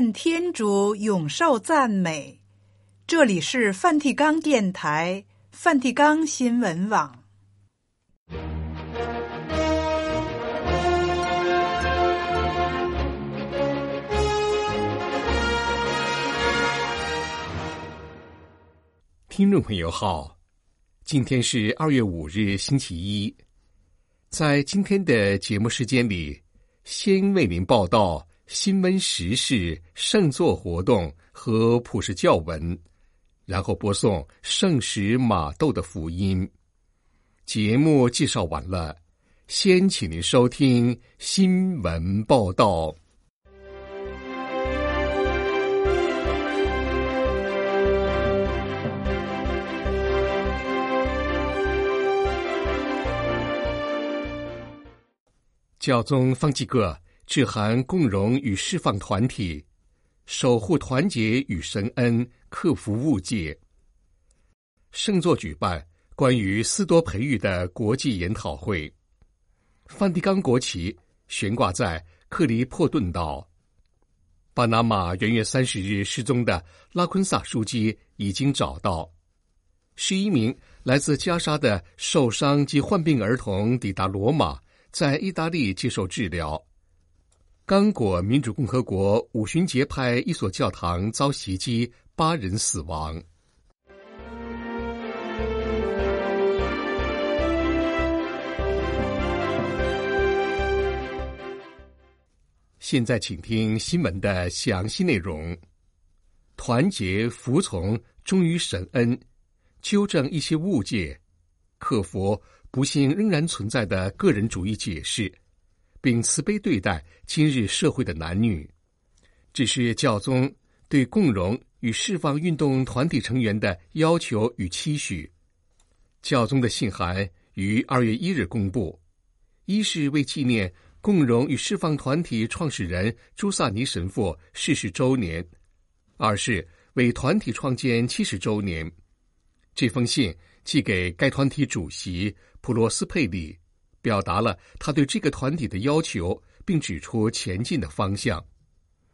愿天主永受赞美。这里是梵蒂冈电台、梵蒂冈新闻网。听众朋友好，今天是二月五日，星期一。在今天的节目时间里，先为您报道新闻时事、圣座活动和普世教文，然后播送圣史玛窦的福音。节目介绍完了，先请您收听新闻报道。教宗方济各致函共荣与释放团体，守护团结与神恩，克服误解。圣座举办关于斯多培育的国际研讨会。梵蒂冈国旗悬挂在克里珀顿岛。巴拿马元月三十日失踪的拉昆萨书记已经找到。十一名来自加沙的受伤及患病儿童抵达罗马。在意大利接受治疗。刚果民主共和国五旬节派一所教堂遭袭击，八人死亡。现在，请听新闻的详细内容。团结、服从、忠于神恩，纠正一些误解，克服。不幸仍然存在的个人主义解释，并慈悲对待今日社会的男女，这是教宗对共荣与释放运动团体成员的要求与期许。教宗的信函于二月一日公布，一是为纪念共荣与释放团体创始人朱萨尼神父逝世周年，二是为团体创建七十周年。这封信寄给该团体主席。普罗斯佩里表达了他对这个团体的要求，并指出前进的方向。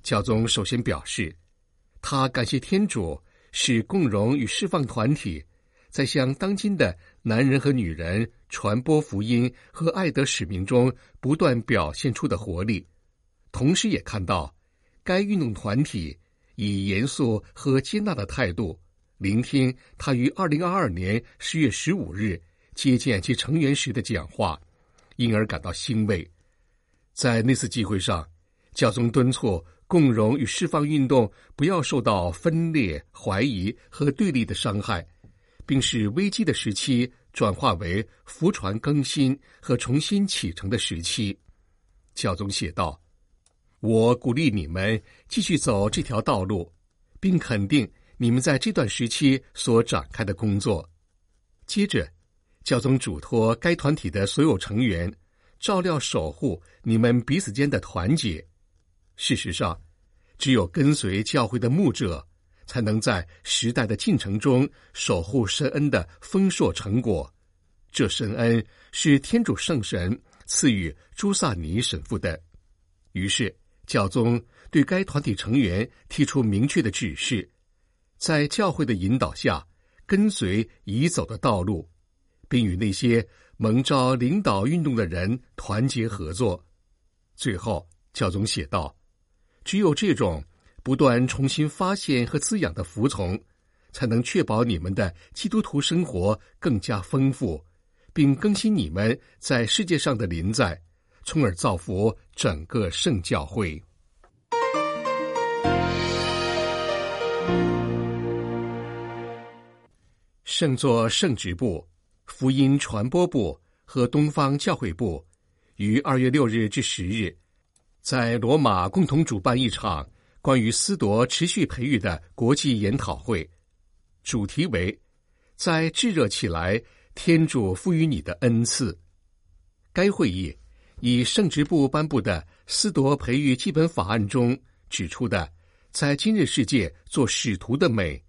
教宗首先表示，他感谢天主使共融与释放团体在向当今的男人和女人传播福音和爱德使命中不断表现出的活力，同时也看到该运动团体以严肃和接纳的态度聆听他于二零二二年十月十五日。接见其成员时的讲话，因而感到欣慰。在那次集会上，教宗敦促共融与释放运动不要受到分裂、怀疑和对立的伤害，并使危机的时期转化为福船更新和重新启程的时期。教宗写道：“我鼓励你们继续走这条道路，并肯定你们在这段时期所展开的工作。”接着。教宗嘱托该团体的所有成员照料守护你们彼此间的团结。事实上，只有跟随教会的牧者，才能在时代的进程中守护圣恩的丰硕成果。这圣恩是天主圣神赐予朱萨尼神父的。于是，教宗对该团体成员提出明确的指示，在教会的引导下，跟随已走的道路。并与那些蒙召领导运动的人团结合作。最后，教宗写道：“只有这种不断重新发现和滋养的服从，才能确保你们的基督徒生活更加丰富，并更新你们在世界上的临在，从而造福整个圣教会。”圣座圣职部。福音传播部和东方教会部于二月六日至十日，在罗马共同主办一场关于司铎持续培育的国际研讨会，主题为“在炙热起来，天主赋予你的恩赐”。该会议以圣职部颁布的司铎培育基本法案中指出的，在今日世界做使徒的美，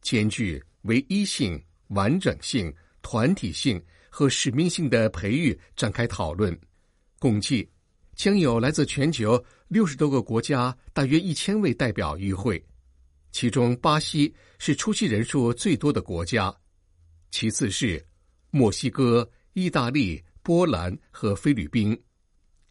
兼具唯一性、完整性。团体性和使命性的培育展开讨论，共计将有来自全球六十多个国家大约一千位代表与会，其中巴西是出席人数最多的国家，其次是墨西哥、意大利、波兰和菲律宾。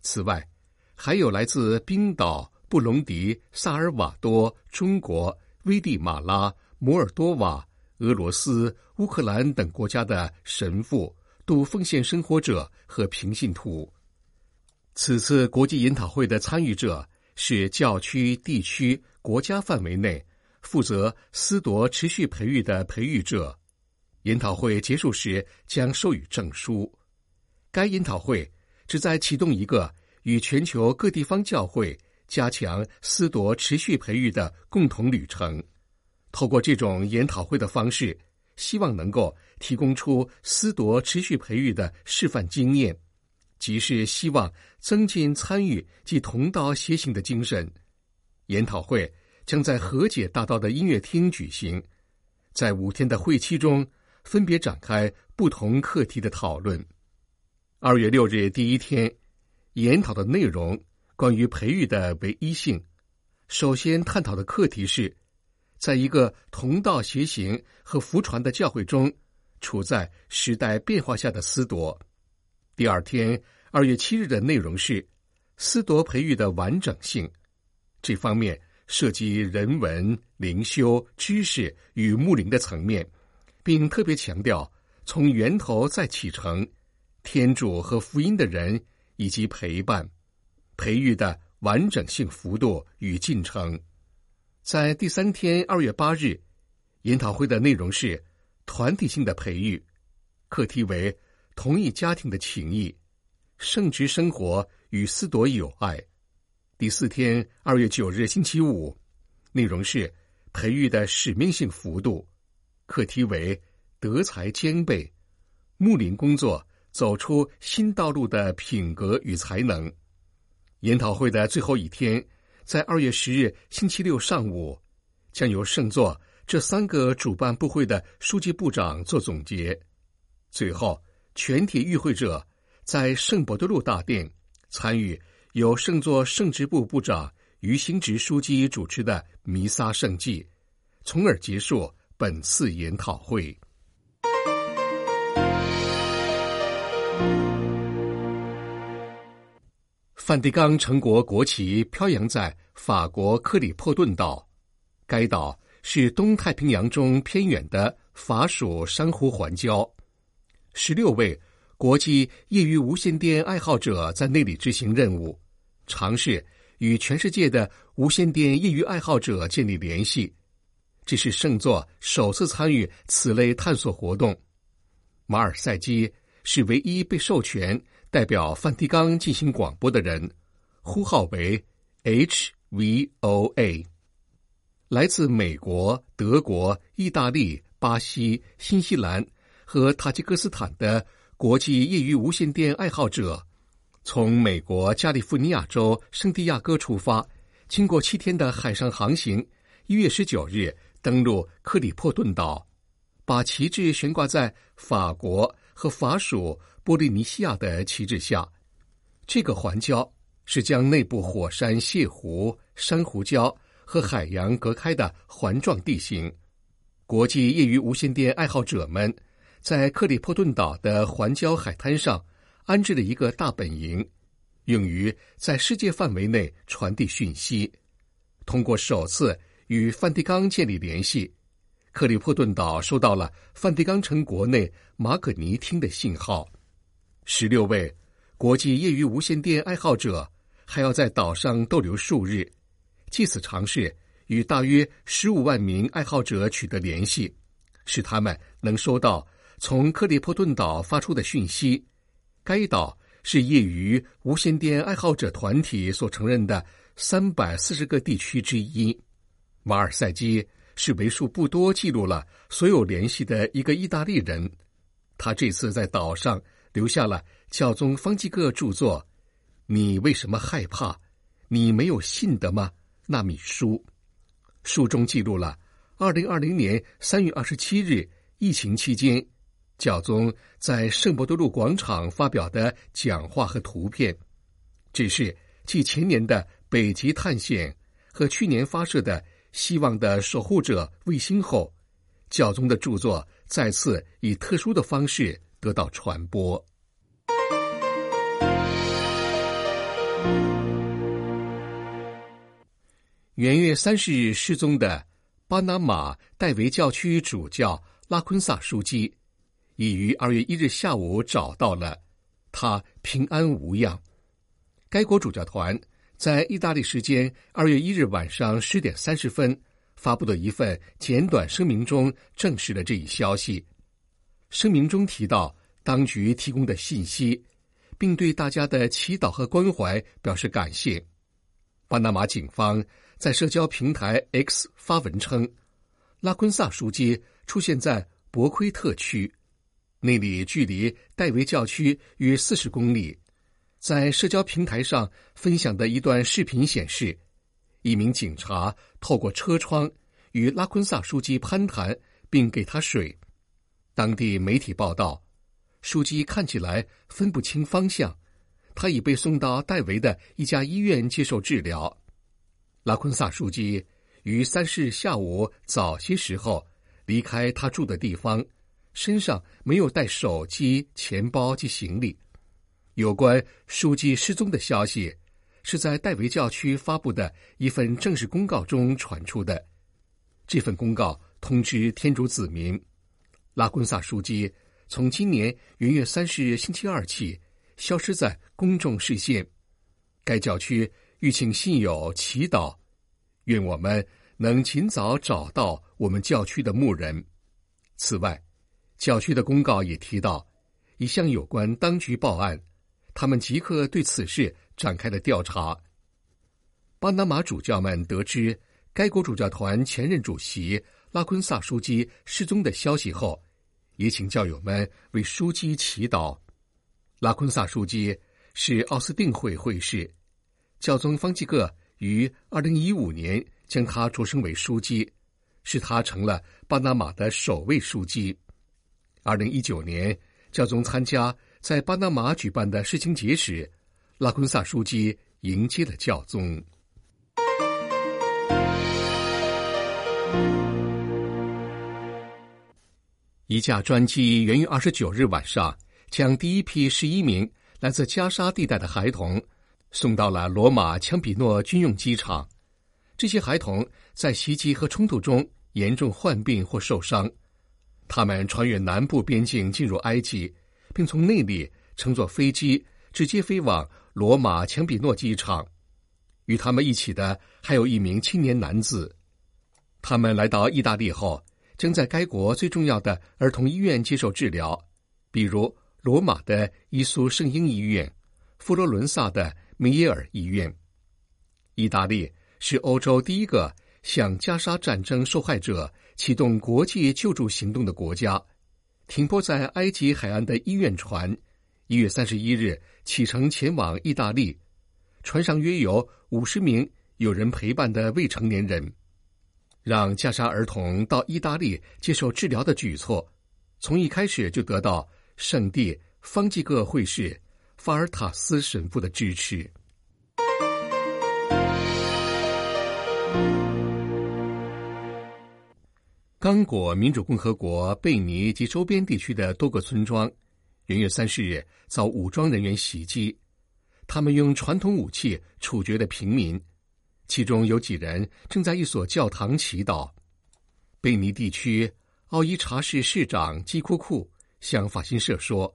此外，还有来自冰岛、布隆迪、萨尔瓦多、中国、危地马拉、摩尔多瓦、俄罗斯、乌克兰等国家的神父、度奉献生活者和平信徒。此次国际研讨会的参与者是教区、地区、国家范围内负责思铎持续培育的培育者。研讨会结束时将授予证书。该研讨会旨在启动一个与全球各地方教会加强思铎持续培育的共同旅程。透过这种研讨会的方式，希望能够提供出思铎持续培育的示范经验。即是希望增进参与及同道协行的精神。研讨会将在和解大道的音乐厅举行，在五天的会期中，分别展开不同课题的讨论。二月六日第一天，研讨的内容关于培育的唯一性。首先探讨的课题是，在一个同道协行和福传的教会中，处在时代变化下的思铎。第二天，二月七日的内容是思铎培育的完整性，这方面涉及人文、灵修、知识与牧灵的层面，并特别强调从源头再启程、天主和福音的人以及陪伴、培育的完整性幅度与进程。在第三天，二月八日，研讨会的内容是团体性的培育，课题为。同一家庭的情谊，圣职生活与思铎友爱。第四天，二月九日星期五，内容是培育的使命性幅度，课题为德才兼备，牧灵工作走出新道路的品格与才能。研讨会的最后一天，在二月十日星期六上午，将由圣座这三个主办部会的书记部长做总结，最后。全体与会者在圣伯多禄大殿参与由圣座圣职部部长于行直书记主持的弥撒圣祭，从而结束本次研讨会。梵蒂冈成国国旗飘扬在法国克里珀顿岛，该岛是东太平洋中偏远的法属珊瑚环礁。十六位国际业余无线电爱好者在那里执行任务，尝试与全世界的无线电业余爱好者建立联系。这是圣座首次参与此类探索活动。马尔赛基是唯一被授权代表梵蒂冈进行广播的人，呼号为 HVOA。来自美国、德国、意大利、巴西、新西兰。和塔吉克斯坦的国际业余无线电爱好者，从美国加利福尼亚州圣地亚哥出发，经过七天的海上航行，一月十九日登陆克里珀顿岛，把旗帜悬挂在法国和法属波利尼西亚的旗帜下。这个环礁是将内部火山泻湖、珊瑚礁和海洋隔开的环状地形。国际业余无线电爱好者们。在克里珀顿岛的环礁海滩上，安置了一个大本营，用于在世界范围内传递讯息。通过首次与梵蒂冈建立联系，克里珀顿岛收到了梵蒂冈城国内马可尼厅的信号。十六位国际业余无线电爱好者还要在岛上逗留数日，借此尝试与大约十五万名爱好者取得联系，使他们能收到。从克里珀顿岛发出的讯息，该岛是业余无线电爱好者团体所承认的三百四十个地区之一。马尔赛基是为数不多记录了所有联系的一个意大利人。他这次在岛上留下了教宗方济各著作《你为什么害怕？你没有信的吗？》那米书，书中记录了二零二零年三月二十七日疫情期间。教宗在圣伯多禄广场发表的讲话和图片，只是继前年的北极探险和去年发射的希望的守护者卫星后，教宗的著作再次以特殊的方式得到传播。元月三十日失踪的巴拿马戴维教区主教拉昆萨枢机，已于二月一日下午找到了，他平安无恙。该国主教团在意大利时间二月一日晚上十点三十分发布的一份简短声明中证实了这一消息。声明中提到，当局提供的信息，并对大家的祈祷和关怀表示感谢。巴拿马警方在社交平台 X 发文称，拉昆萨书记出现在博奎特区，那里距离戴维教区约四十公里。在社交平台上分享的一段视频显示，一名警察透过车窗与拉昆萨书记攀谈，并给他水。当地媒体报道，书记看起来分不清方向。他已被送到戴维的一家医院接受治疗。拉昆萨书记于三十日下午早些时候离开他住的地方，身上没有带手机、钱包及行李。有关书记失踪的消息是在戴维教区发布的一份正式公告中传出的。这份公告通知天主子民，拉昆萨枢机从今年元月三十日星期二起。消失在公众视线。该教区欲请信友祈祷，愿我们能尽早找到我们教区的牧人。此外，教区的公告也提到，已向有关当局报案，他们即刻对此事展开了调查。巴拿马主教们得知该国主教团前任主席拉昆萨枢机失踪的消息后，也请教友们为枢机祈祷。拉昆萨枢机是奥斯定会会士，教宗方济各于二零一五年将他擢升为枢机，使他成了巴拿马的首位枢机。二零一九年，教宗参加在巴拿马举办的世青节时，拉昆萨枢机迎接了教宗。一架专机源于二十九日晚上。将第一批十一名来自加沙地带的孩童送到了罗马强比诺军用机场。这些孩童在袭击和冲突中严重患病或受伤，他们穿越南部边境进入埃及，并从那里乘坐飞机直接飞往罗马强比诺机场。与他们一起的还有一名青年男子。他们来到意大利后，将在该国最重要的儿童医院接受治疗，比如。罗马的伊苏圣婴医院，佛罗伦萨的梅耶尔医院。意大利是欧洲第一个向加沙战争受害者启动国际救助行动的国家。停泊在埃及海岸的医院船，一月三十一日启程前往意大利，船上约有五十名有人陪伴的未成年人。让加沙儿童到意大利接受治疗的举措，从一开始就得到。圣地方济各会士法尔塔斯神父的支持。刚果民主共和国贝尼及周边地区的多个村庄，元月三十日遭武装人员袭击，他们用传统武器处决了平民，其中有几人正在一所教堂祈祷。贝尼地区奥伊查市市长基库库。向法新社说，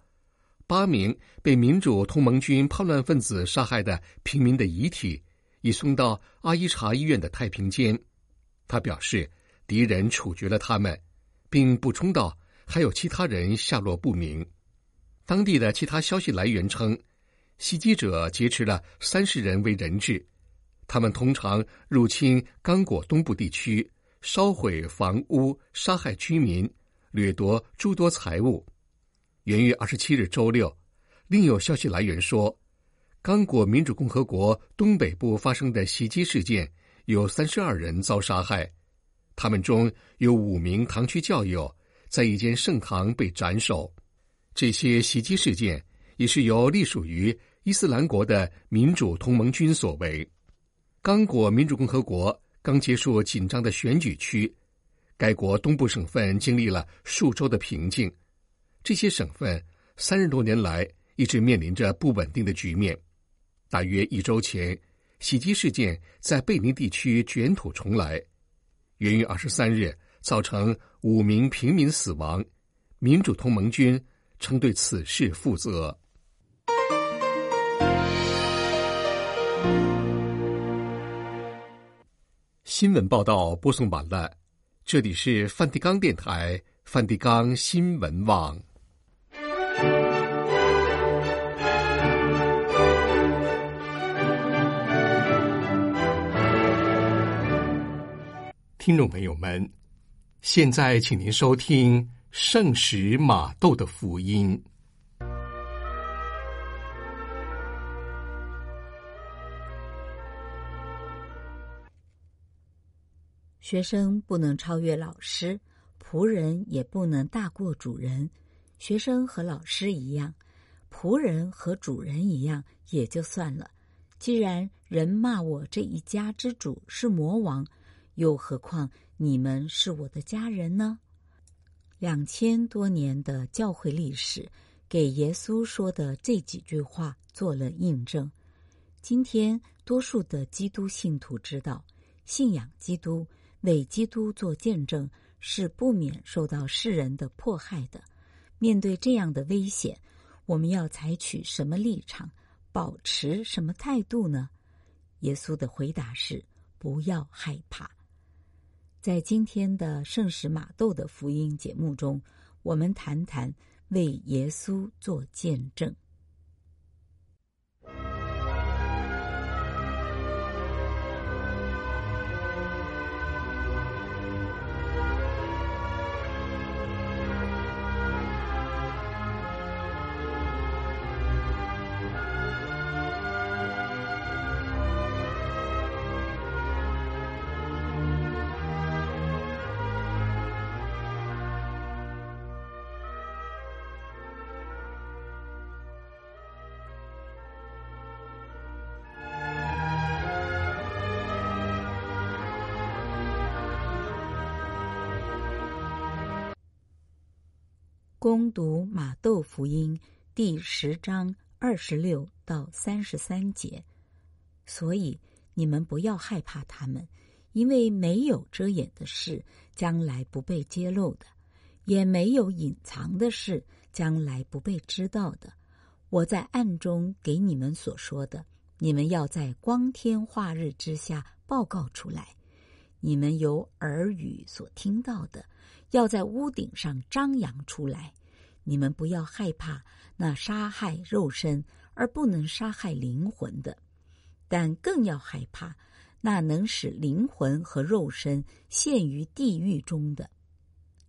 八名被民主同盟军叛乱分子杀害的平民的遗体已送到阿伊查医院的太平间。他表示，敌人处决了他们，并补充道，还有其他人下落不明。当地的其他消息来源称，袭击者劫持了三十人为人质，他们通常入侵刚果东部地区，烧毁房屋，杀害居民，掠夺诸多财物。元月二十七日周六，另有消息来源说，刚果民主共和国东北部发生的袭击事件，有三十二人遭杀害，他们中有五名堂区教友在一间圣堂被斩首。这些袭击事件也是由隶属于伊斯兰国的民主同盟军所为。刚果民主共和国刚结束紧张的选举区，该国东部省份经历了数周的平静。这些省份三十多年来一直面临着不稳定的局面。大约一周前，袭击事件在贝宁地区卷土重来。元月二十三日，造成五名平民死亡。民主同盟军称对此事负责。新闻报道播送完了，这里是梵蒂冈电台梵蒂冈新闻网。听众朋友们，现在请您收听圣使马窦的福音。学生不能超越老师，仆人也不能大过主人。学生和老师一样，仆人和主人一样也就算了。既然人骂我这一家之主是魔王。又何况你们是我的家人呢？两千多年的教会历史，给耶稣说的这几句话做了印证。今天多数的基督信徒知道，信仰基督、为基督做见证，是不免受到世人的迫害的。面对这样的危险，我们要采取什么立场，保持什么态度呢？耶稣的回答是：不要害怕。在今天的圣使马窦的福音节目中，我们谈谈为耶稣做见证。攻读马窦福音第十章二十六到三十三节，所以你们不要害怕他们，因为没有遮掩的事将来不被揭露的，也没有隐藏的事将来不被知道的。我在暗中给你们所说的，你们要在光天化日之下报告出来；你们有耳语所听到的，要在屋顶上张扬出来。你们不要害怕那杀害肉身而不能杀害灵魂的，但更要害怕那能使灵魂和肉身陷于地狱中的。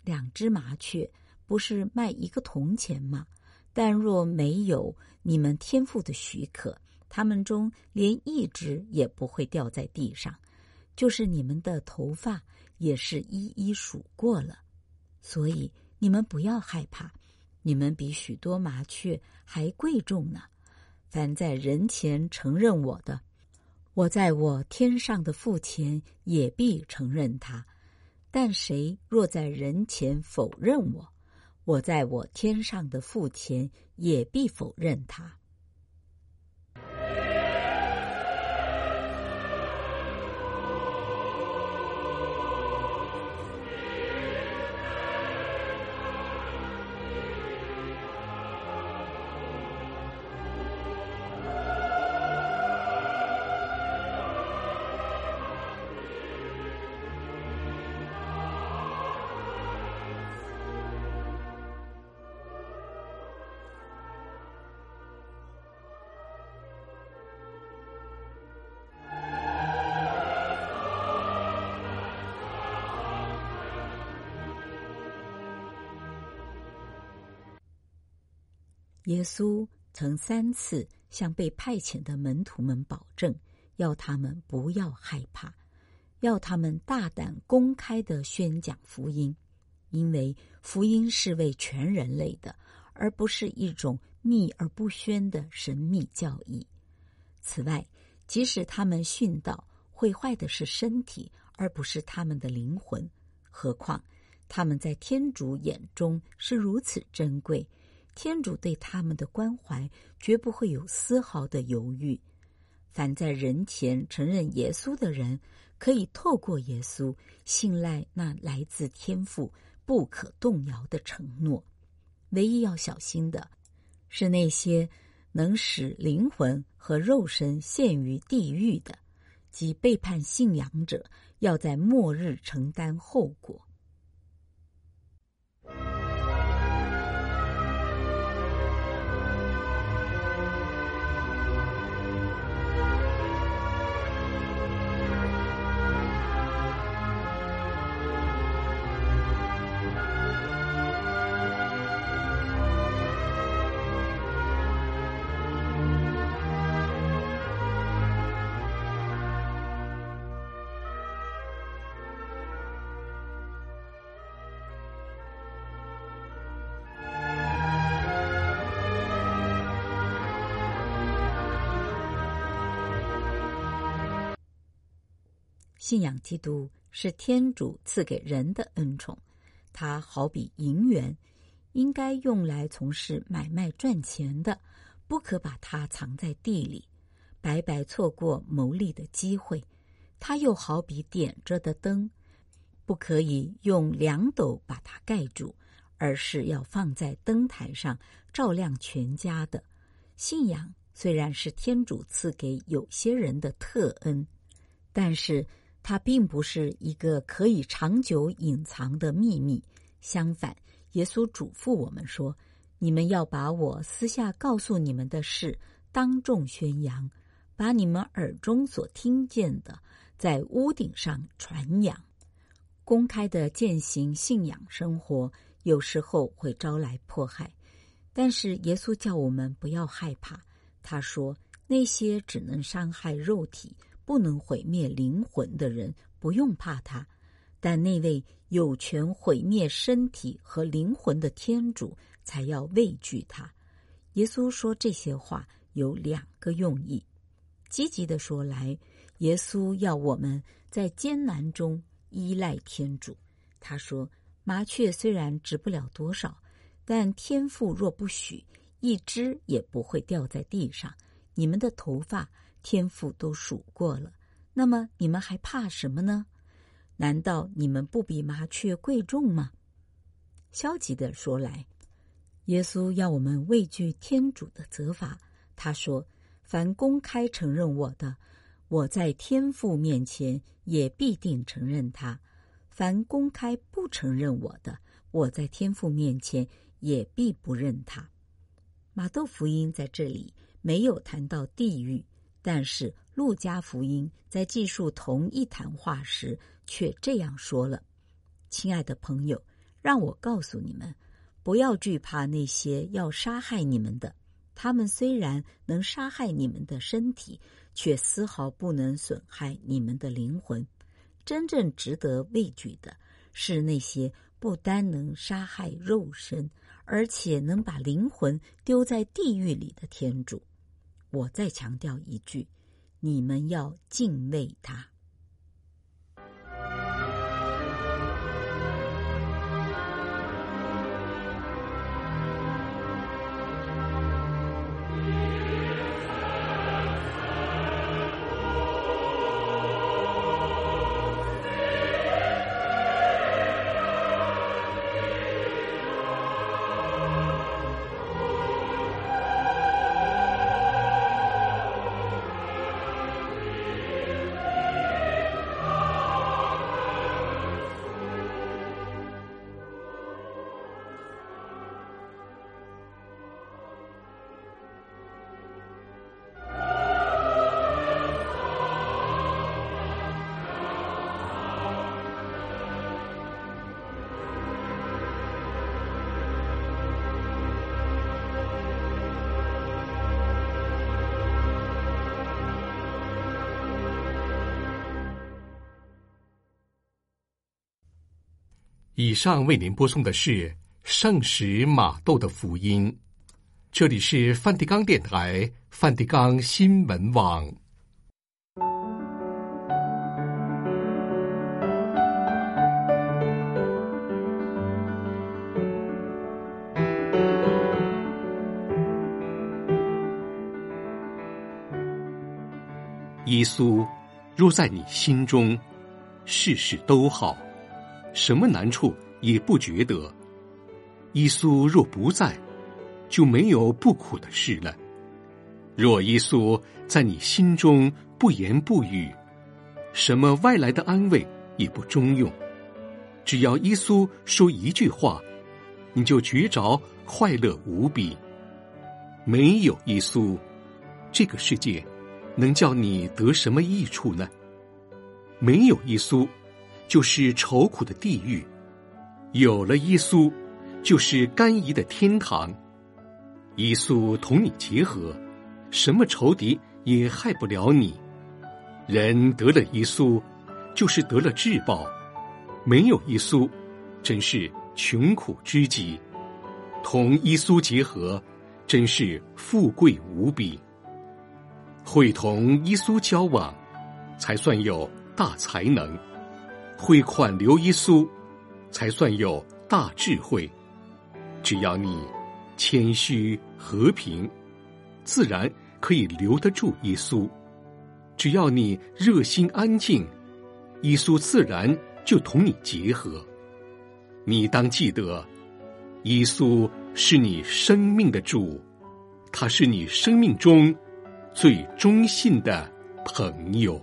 两只麻雀不是卖一个铜钱吗？但若没有你们天赋的许可，它们中连一只也不会掉在地上。就是你们的头发也是一一数过了，所以你们不要害怕。你们比许多麻雀还贵重呢。凡在人前承认我的，我在我天上的父前也必承认他；但谁若在人前否认我，我在我天上的父前也必否认他。耶稣曾三次向被派遣的门徒们保证，要他们不要害怕，要他们大胆公开地宣讲福音，因为福音是为全人类的，而不是一种秘而不宣的神秘教义。此外，即使他们殉道，毁坏的是身体，而不是他们的灵魂。何况他们在天主眼中是如此珍贵，天主对他们的关怀绝不会有丝毫的犹豫。凡在人前承认耶稣的人，可以透过耶稣信赖那来自天父不可动摇的承诺。唯一要小心的是那些能使灵魂和肉身陷于地狱的，即背叛信仰者，要在末日承担后果。信仰基督是天主赐给人的恩宠，它好比银元，应该用来从事买卖赚钱的，不可把它藏在地里，白白错过牟利的机会。它又好比点着的灯，不可以用两斗把它盖住，而是要放在灯台上，照亮全家的。信仰虽然是天主赐给有些人的特恩，但是。它并不是一个可以长久隐藏的秘密。相反，耶稣嘱咐我们说：“你们要把我私下告诉你们的事当众宣扬，把你们耳中所听见的在屋顶上传扬。”公开的践行信仰生活有时候会招来迫害，但是耶稣叫我们不要害怕。他说：“那些只能伤害肉体。”不能毁灭灵魂的人不用怕他，但那位有权毁灭身体和灵魂的天主才要畏惧他。耶稣说这些话有两个用意。积极的说来，耶稣要我们在艰难中依赖天主。他说：“麻雀虽然值不了多少，但天父若不许，一只也不会掉在地上。你们的头发。”天父都数过了，那么你们还怕什么呢？难道你们不比麻雀贵重吗？消极的说来，耶稣要我们畏惧天主的责罚。他说：“凡公开承认我的，我在天父面前也必定承认他；凡公开不承认我的，我在天父面前也必不认他。”马窦福音在这里没有谈到地狱。但是，路加福音在记述同一谈话时，却这样说了：“亲爱的朋友，让我告诉你们，不要惧怕那些要杀害你们的。他们虽然能杀害你们的身体，却丝毫不能损害你们的灵魂。真正值得畏惧的是那些不单能杀害肉身，而且能把灵魂丢在地狱里的天主。”我再强调一句，你们要敬畏他。以上为您播送的是圣使马窦的福音。这里是梵蒂冈电台、梵蒂冈新闻网。耶稣若在你心中，事事都好，什么难处也不觉得；耶稣若不在，就没有不苦的事了。若耶稣在你心中不言不语，什么外来的安慰也不中用。只要耶稣说一句话，你就觉着快乐无比。没有耶稣，这个世界。能叫你得什么益处呢？没有耶稣，就是愁苦的地狱；有了耶稣，就是甘飴的天堂。耶稣同你结合，什么仇敌也害不了你。人得了耶稣，就是得了至宝；没有耶稣，真是穷苦之极。同耶稣结合，真是富贵无比。会同耶稣交往，才算有大才能；会款留耶稣，才算有大智慧。只要你谦虚和平，自然可以留得住耶稣；只要你热心安静，耶稣自然就同你结合。你当记得，耶稣是你生命的主，他是你生命中最忠信的朋友。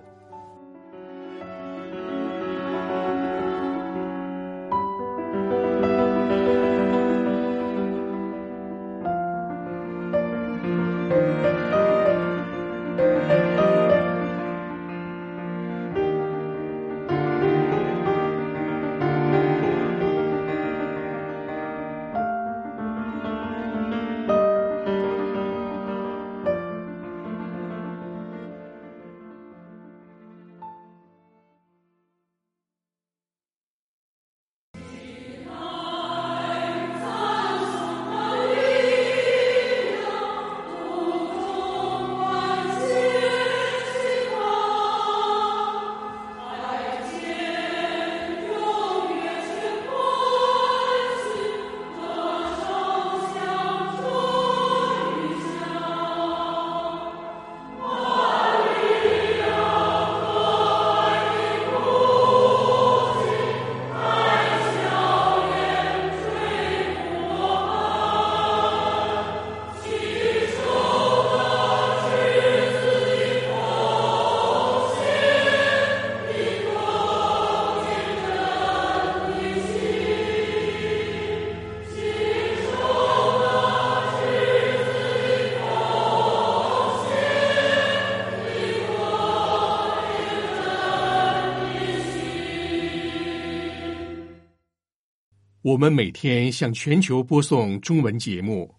我们每天向全球播送中文节目，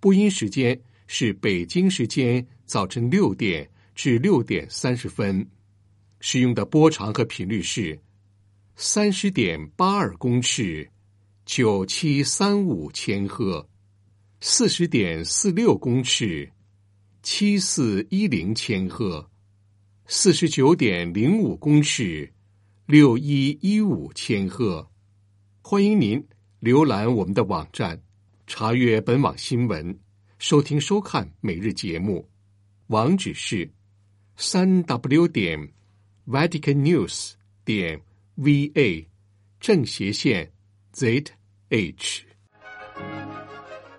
播音时间是北京时间早晨六点至六点三十分，使用的波长和频率是三十点八二公尺，九七三五千赫，四十点四六公尺，七四一零千赫，四十九点零五公尺，六一一五千赫。欢迎您浏览我们的网站，查阅本网新闻，收听收看每日节目。网址是三 w 点 vatican news 点 v a 正斜线 z h。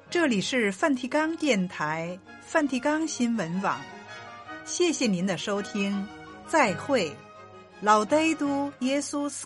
这里是梵蒂冈电台梵蒂冈新闻网，谢谢您的收听，再会。老德都耶稣斯